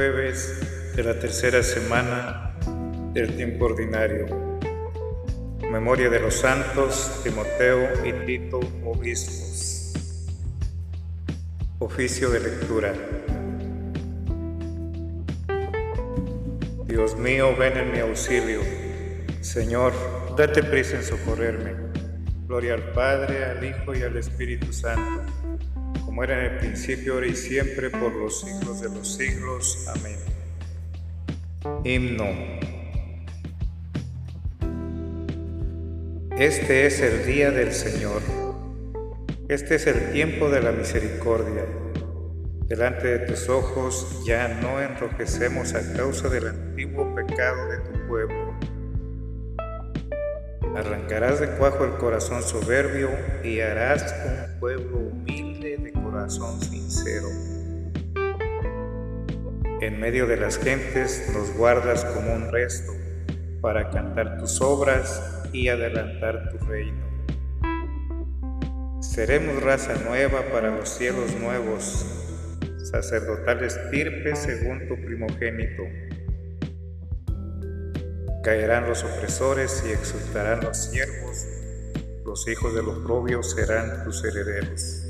jueves de la tercera semana del tiempo ordinario. Memoria de los santos Timoteo y Tito, obispos. Oficio de lectura. Dios mío, ven en mi auxilio. Señor, date prisa en socorrerme. Gloria al Padre, al Hijo y al Espíritu Santo como era en el principio, ahora y siempre, por los siglos de los siglos. Amén. Himno. Este es el día del Señor. Este es el tiempo de la misericordia. Delante de tus ojos ya no enrojecemos a causa del antiguo pecado de tu pueblo. Arrancarás de cuajo el corazón soberbio y harás un pueblo corazón sincero. En medio de las gentes nos guardas como un resto para cantar tus obras y adelantar tu reino. Seremos raza nueva para los cielos nuevos, sacerdotal estirpe según tu primogénito. Caerán los opresores y exultarán los siervos, los hijos de los propios serán tus herederos.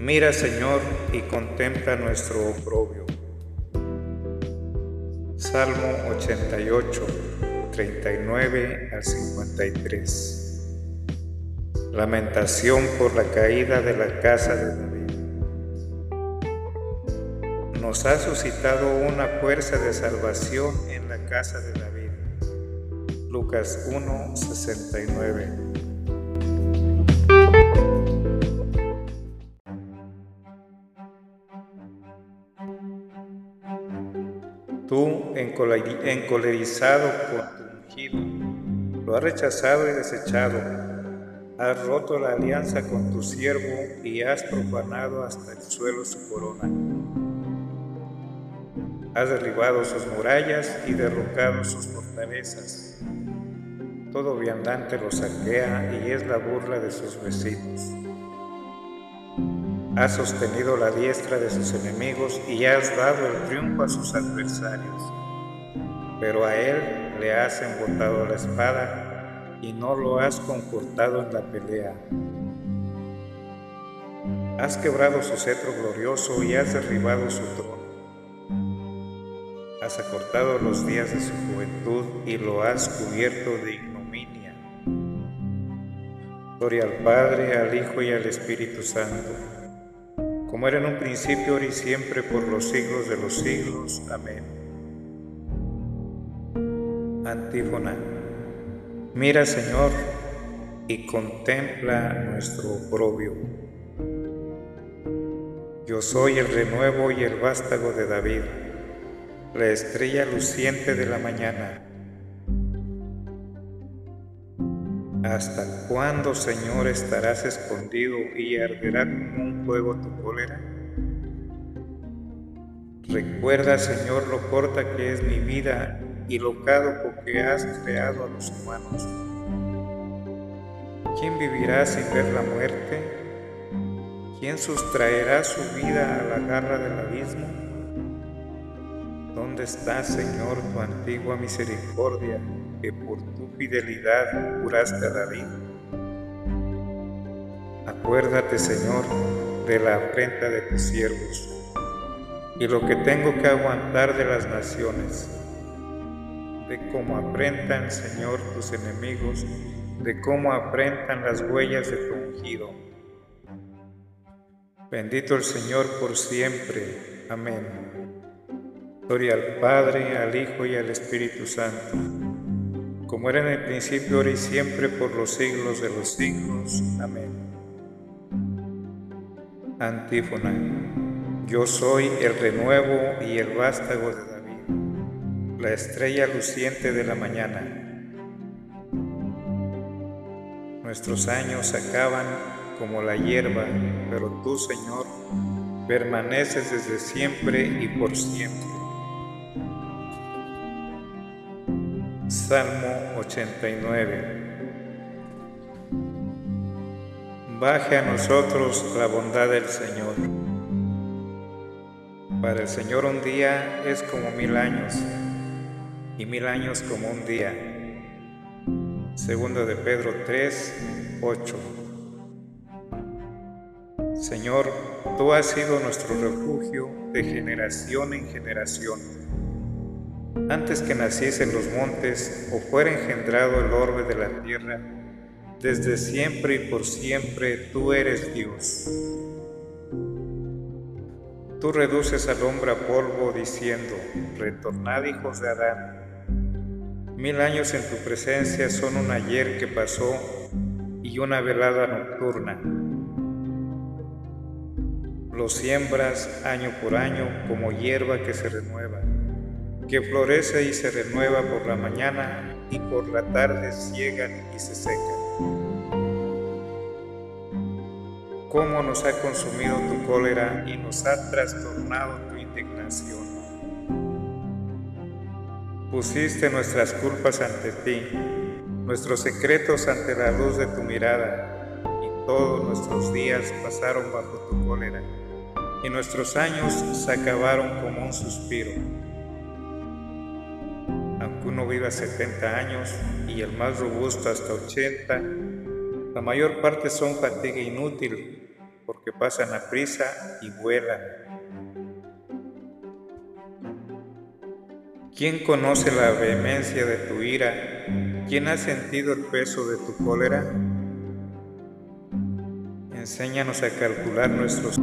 Mira, Señor, y contempla nuestro oprobio. Salmo 88, 39 al 53. Lamentación por la caída de la casa de David. Nos ha suscitado una fuerza de salvación en la casa de David. Lucas 1, 69. Encolerizado con tu ungido, lo has rechazado y desechado. Has roto la alianza con tu siervo y has profanado hasta el suelo su corona. Has derribado sus murallas y derrocado sus fortalezas. Todo viandante lo saquea y es la burla de sus vecinos. Has sostenido la diestra de sus enemigos y has dado el triunfo a sus adversarios. Pero a él le has embotado la espada y no lo has confortado en la pelea. Has quebrado su cetro glorioso y has derribado su trono. Has acortado los días de su juventud y lo has cubierto de ignominia. Gloria al Padre, al Hijo y al Espíritu Santo como era en un principio, ahora y siempre, por los siglos de los siglos. Amén. Antífona. Mira, Señor, y contempla nuestro oprobio. Yo soy el renuevo y el vástago de David, la estrella luciente de la mañana. ¿Hasta cuándo, Señor, estarás escondido y arderá como un fuego tu cólera? Recuerda, Señor, lo corta que es mi vida y lo caduco que has creado a los humanos. ¿Quién vivirá sin ver la muerte? ¿Quién sustraerá su vida a la garra del abismo? ¿Dónde está, Señor, tu antigua misericordia? que por tu fidelidad curaste a David. Acuérdate, Señor, de la afrenta de tus siervos y lo que tengo que aguantar de las naciones, de cómo afrentan, Señor, tus enemigos, de cómo afrentan las huellas de tu ungido. Bendito el Señor por siempre. Amén. Gloria al Padre, al Hijo y al Espíritu Santo como era en el principio, ahora y siempre, por los siglos de los siglos. Amén. Antífona. Yo soy el renuevo y el vástago de la estrella luciente de la mañana. Nuestros años acaban como la hierba, pero tú, Señor, permaneces desde siempre y por siempre. Salmo 89 Baje a nosotros la bondad del Señor. Para el Señor un día es como mil años y mil años como un día. Segundo de Pedro 3, 8. Señor, tú has sido nuestro refugio de generación en generación. Antes que naciesen los montes o fuera engendrado el orbe de la tierra, desde siempre y por siempre tú eres Dios. Tú reduces al hombre a polvo diciendo, retornad hijos de Adán. Mil años en tu presencia son un ayer que pasó y una velada nocturna. Lo siembras año por año como hierba que se renueva, que florece y se renueva por la mañana y por la tarde ciegan y se secan. cómo nos ha consumido tu cólera y nos ha trastornado tu indignación. Pusiste nuestras culpas ante ti, nuestros secretos ante la luz de tu mirada, y todos nuestros días pasaron bajo tu cólera, y nuestros años se acabaron como un suspiro. Aunque uno viva 70 años y el más robusto hasta 80, la mayor parte son fatiga inútil porque pasan a prisa y vuelan. ¿Quién conoce la vehemencia de tu ira? ¿Quién ha sentido el peso de tu cólera? Enséñanos a calcular nuestros...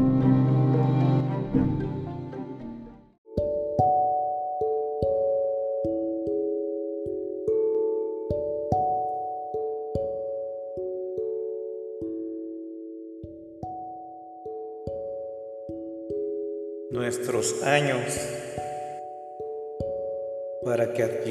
nuestros años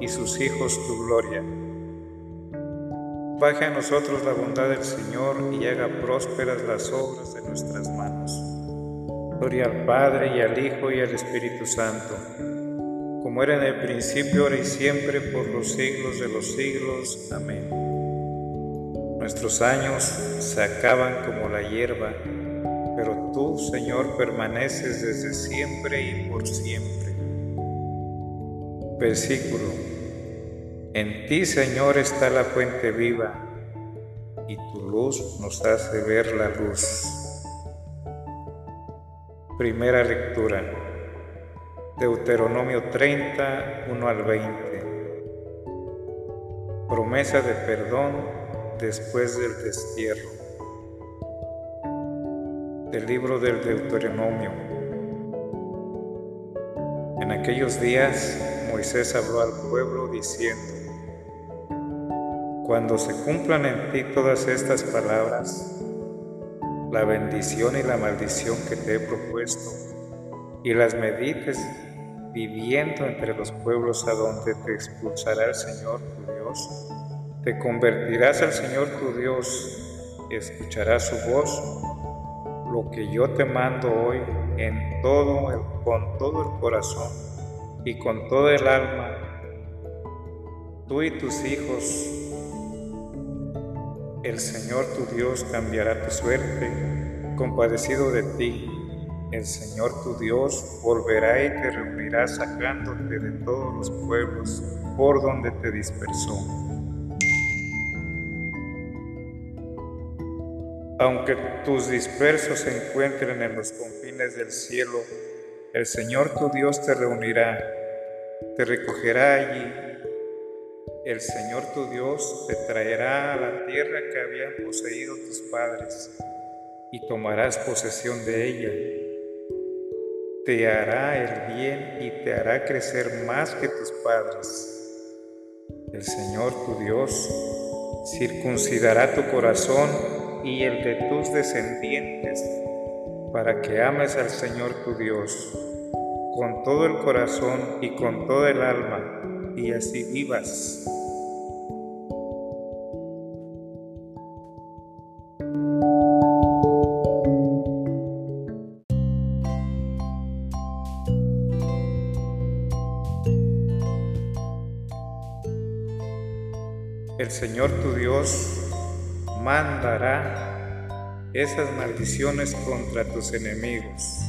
y sus hijos tu gloria. Baje a nosotros la bondad del Señor y haga prósperas las obras de nuestras manos. Gloria al Padre y al Hijo y al Espíritu Santo, como era en el principio, ahora y siempre, por los siglos de los siglos. Amén. Nuestros años se acaban como la hierba pero tú, Señor, permaneces desde siempre y por siempre. Versículo. En ti, Señor, está la fuente viva, y tu luz nos hace ver la luz. Primera lectura. Deuteronomio 30, 1 al 20. Promesa de perdón después del destierro del libro del Deuteronomio. En aquellos días Moisés habló al pueblo diciendo, Cuando se cumplan en ti todas estas palabras, la bendición y la maldición que te he propuesto, y las medites viviendo entre los pueblos a donde te expulsará el Señor tu Dios, te convertirás al Señor tu Dios, escucharás su voz lo que yo te mando hoy en todo el, con todo el corazón y con todo el alma, tú y tus hijos, el Señor tu Dios cambiará tu suerte, compadecido de ti. El Señor tu Dios volverá y te reunirá sacándote de todos los pueblos por donde te dispersó Aunque tus dispersos se encuentren en los confines del cielo, el Señor tu Dios te reunirá, te recogerá allí. El Señor tu Dios te traerá a la tierra que habían poseído tus padres y tomarás posesión de ella te hará el bien y te hará crecer más que tus padres. El Señor tu Dios circuncidará tu corazón y el de tus descendientes para que ames al Señor tu Dios con todo el corazón y con toda el alma y vivas. el Señor tu Dios mandará esas maldiciones contra tus enemigos,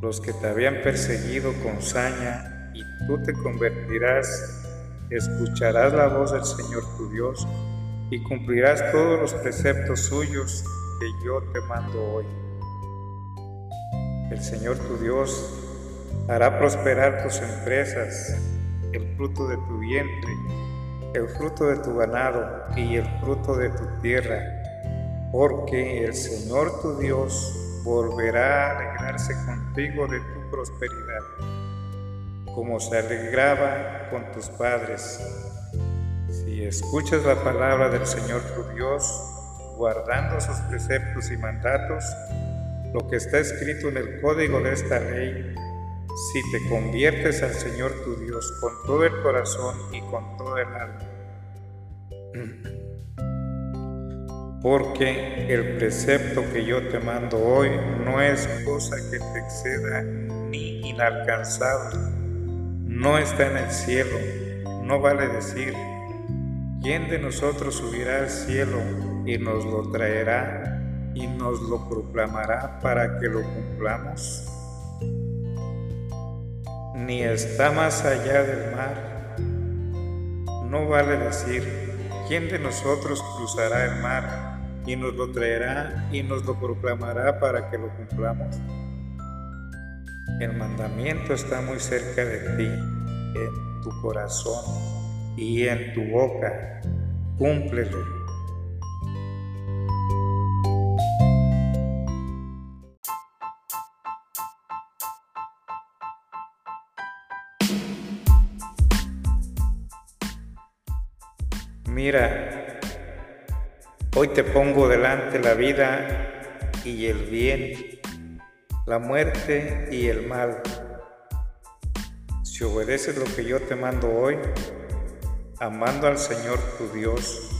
los que te habían perseguido con saña, y tú te convertirás, escucharás la voz del Señor tu Dios y cumplirás todos los preceptos suyos que yo te mando hoy. El Señor tu Dios hará prosperar tus empresas, el fruto de tu vientre, el fruto de tu ganado y el fruto de tu tierra, porque el Señor tu Dios volverá a alegrarse contigo de tu prosperidad, como se alegraba con tus padres. Si escuchas la palabra del Señor tu Dios, guardando sus preceptos y mandatos, lo que está escrito en el código de esta ley, si te conviertes al Señor tu Dios con todo el corazón y con todo el alma. Porque el precepto que yo te mando hoy no es cosa que te exceda ni inalcanzable. No está en el cielo. No vale decir, ¿quién de nosotros subirá al cielo y nos lo traerá y nos lo proclamará para que lo cumplamos? ni está más allá del mar. No vale decir, ¿quién de nosotros cruzará el mar y nos lo traerá y nos lo proclamará para que lo cumplamos? El mandamiento está muy cerca de ti, en tu corazón y en tu boca. Cúmplelo Mira, hoy te pongo delante la vida y el bien, la muerte y el mal. Si obedeces lo que yo te mando hoy, amando al Señor tu Dios,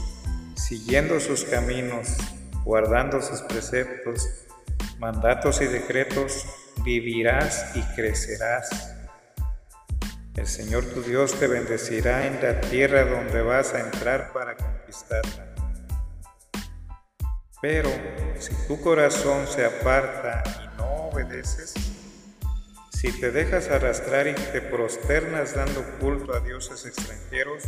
siguiendo sus caminos, guardando sus preceptos, mandatos y decretos, vivirás y crecerás el Señor tu Dios te bendecirá en la tierra donde vas a entrar para conquistarla. Pero si tu corazón se aparta obedeces, si te dejas arrastrar y te prosternas dando culto a dioses extranjeros,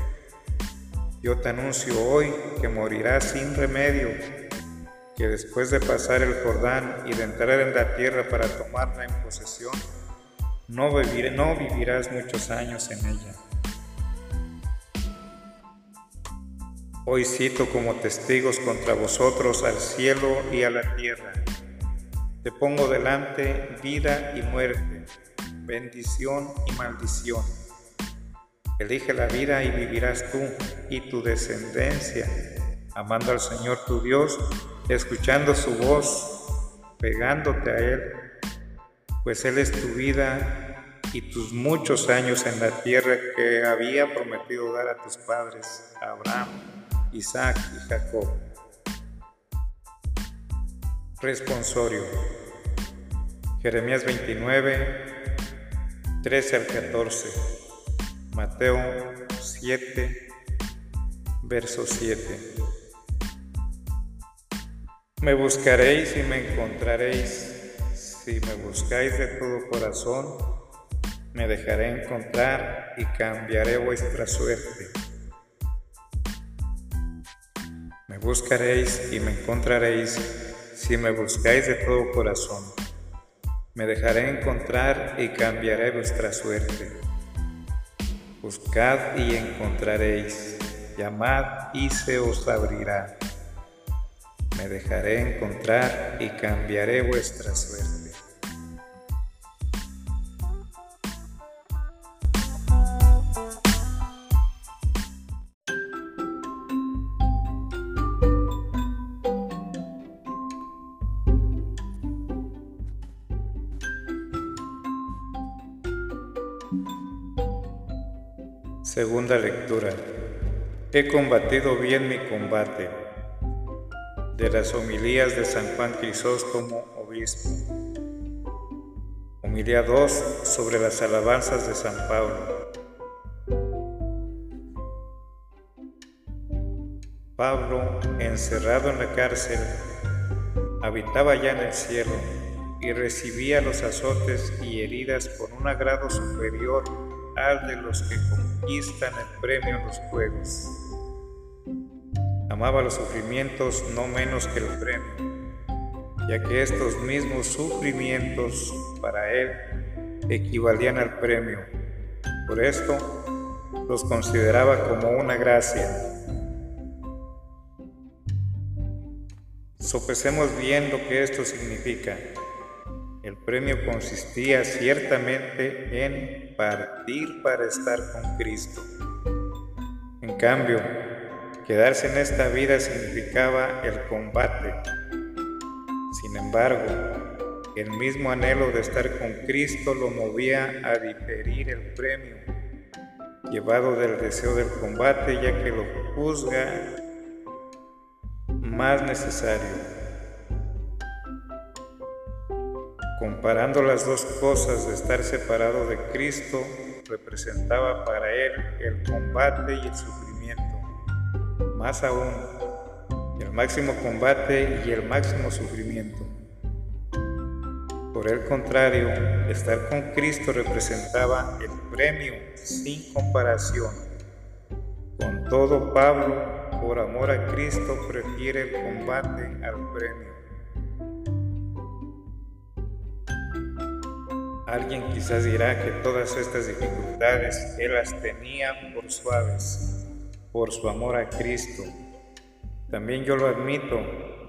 yo te anuncio hoy que morirás sin remedio, que después de pasar el Jordán y de entrar en la tierra para tomarla en posesión, no, no vivirás muchos años en ella. Hoy cito como testigos contra vosotros al cielo y a la tierra. Te pongo delante vida y muerte, bendición y maldición. Elige la vida y vivirás tú y tu descendencia, amando al Señor tu Dios, escuchando su voz, pegándote a Él pues Él es tu vida y tus muchos años en la tierra que había prometido dar a tus padres, Abraham, Isaac y Jacob. Responsorio. Jeremías 29, 13 al 14. Mateo 7, verso 7. Me buscaréis y me encontraréis si me buscáis de todo corazón, me dejaré encontrar y cambiaré vuestra suerte. Me buscaréis y me encontraréis si me buscáis de todo corazón. Me dejaré encontrar y cambiaré vuestra suerte. Buscad y encontraréis, llamad y se os abrirá. Me dejaré encontrar y cambiaré vuestra suerte. Segunda lectura. He combatido bien mi combate. De las homilías de San Juan Crisóstomo, obispo. Homilía 2 sobre las alabanzas de San Pablo. Pablo, encerrado en la cárcel, habitaba ya en el cielo y recibía los azotes y heridas con un agrado superior al de los que conquistan el premio los juegos. Amaba los sufrimientos no menos que el premio, ya que estos mismos sufrimientos para él equivalían al premio. Por esto los consideraba como una gracia. Sopesemos bien lo que esto significa. El premio consistía ciertamente en partir para estar con Cristo. En cambio, quedarse en esta vida significaba el combate. Sin embargo, el mismo anhelo de estar con Cristo lo movía a diferir el premio, llevado del deseo del combate, ya que lo juzga más necesario. Comparando las dos cosas de estar separado de Cristo, representaba para él el combate y el sufrimiento. Más aún, el máximo combate y el máximo sufrimiento. Por el contrario, estar con Cristo representaba el premio sin comparación. Con todo, Pablo, por amor a Cristo, prefiere el combate al premio. Alguien quizás dirá que todas estas dificultades Él las tenía por suaves, por su amor a Cristo. También yo lo admito,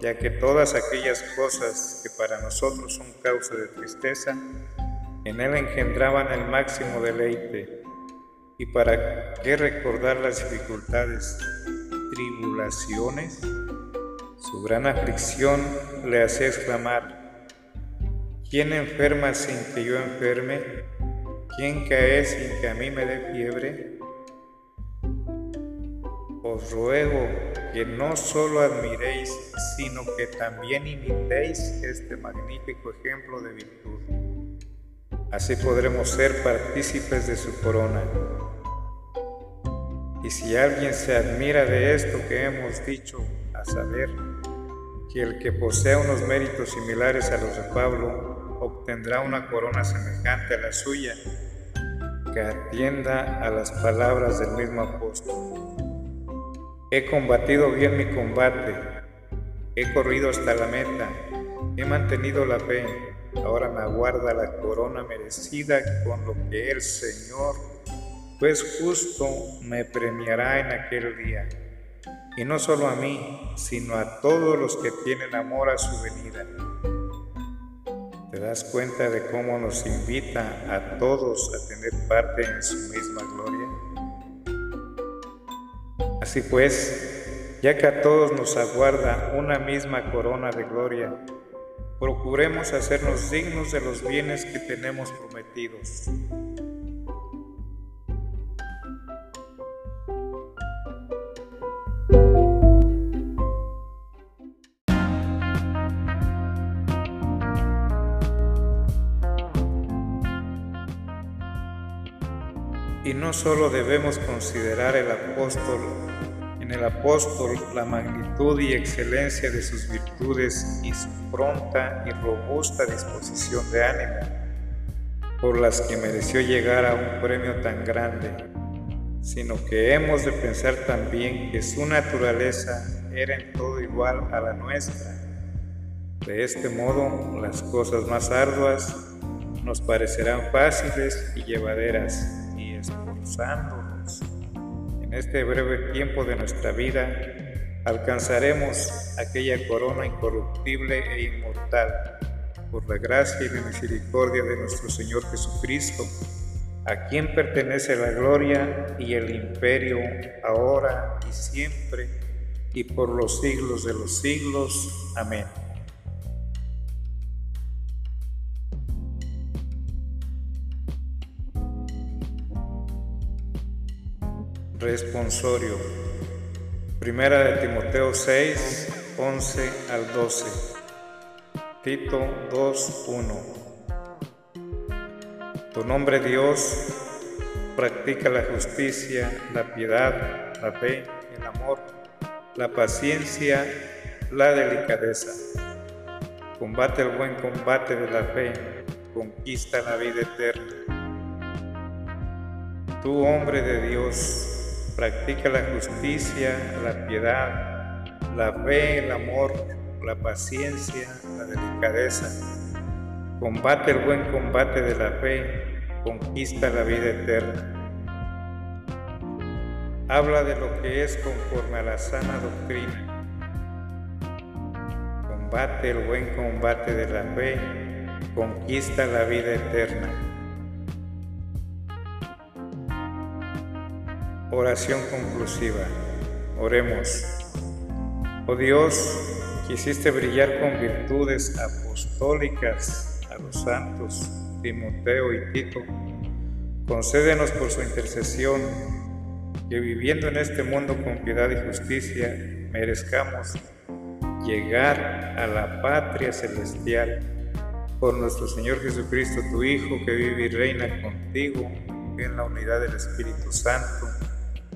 ya que todas aquellas cosas que para nosotros son causa de tristeza, en Él engendraban el máximo deleite. ¿Y para qué recordar las dificultades, tribulaciones? Su gran aflicción le hace exclamar, ¿Quién enferma sin que yo enferme? ¿Quién cae sin que a mí me dé fiebre? Os ruego que no solo admiréis, sino que también imitéis este magnífico ejemplo de virtud. Así podremos ser partícipes de su corona. Y si alguien se admira de esto que hemos dicho, a saber, que el que posea unos méritos similares a los de Pablo, obtendrá una corona semejante a la suya, que atienda a las palabras del mismo apóstol. He combatido bien mi combate, he corrido hasta la meta, he mantenido la fe, ahora me aguarda la corona merecida con lo que el Señor, pues justo, me premiará en aquel día. Y no solo a mí, sino a todos los que tienen amor a su venida ¿Te das cuenta de cómo nos invita a todos a tener parte en su misma gloria? Así pues, ya que a todos nos aguarda una misma corona de gloria, procuremos hacernos dignos de los bienes que tenemos prometidos. Solo debemos considerar el apóstol, en el apóstol la magnitud y excelencia de sus virtudes y su pronta y robusta disposición de ánimo, por las que mereció llegar a un premio tan grande, sino que hemos de pensar también que su naturaleza era en todo igual a la nuestra. De este modo, las cosas más arduas nos parecerán fáciles y llevaderas, en este breve tiempo de nuestra vida, alcanzaremos aquella corona incorruptible e inmortal, por la gracia y la misericordia de nuestro Señor Jesucristo, a quien pertenece la gloria y el imperio ahora y siempre y por los siglos de los siglos. Amén. Responsorio. Primera de Timoteo 6, 11 al 12. Tito 2, 1. Tu nombre Dios practica la justicia, la piedad, la fe, el amor, la paciencia, la delicadeza. Combate el buen combate de la fe, conquista la vida eterna. Tu hombre de Dios, Practica la justicia, la piedad, la fe, el amor, la paciencia, la delicadeza. Combate el buen combate de la fe, conquista la vida eterna. Habla de lo que es conforme a la sana doctrina. Combate el buen combate de la fe, conquista la vida eterna. Oración conclusiva. Oremos. Oh Dios, quisiste brillar con virtudes apostólicas a los santos Timoteo y Tito. Concédenos por su intercesión que viviendo en este mundo con piedad y justicia merezcamos llegar a la patria celestial por nuestro Señor Jesucristo, tu Hijo, que vive y reina contigo en la unidad del Espíritu Santo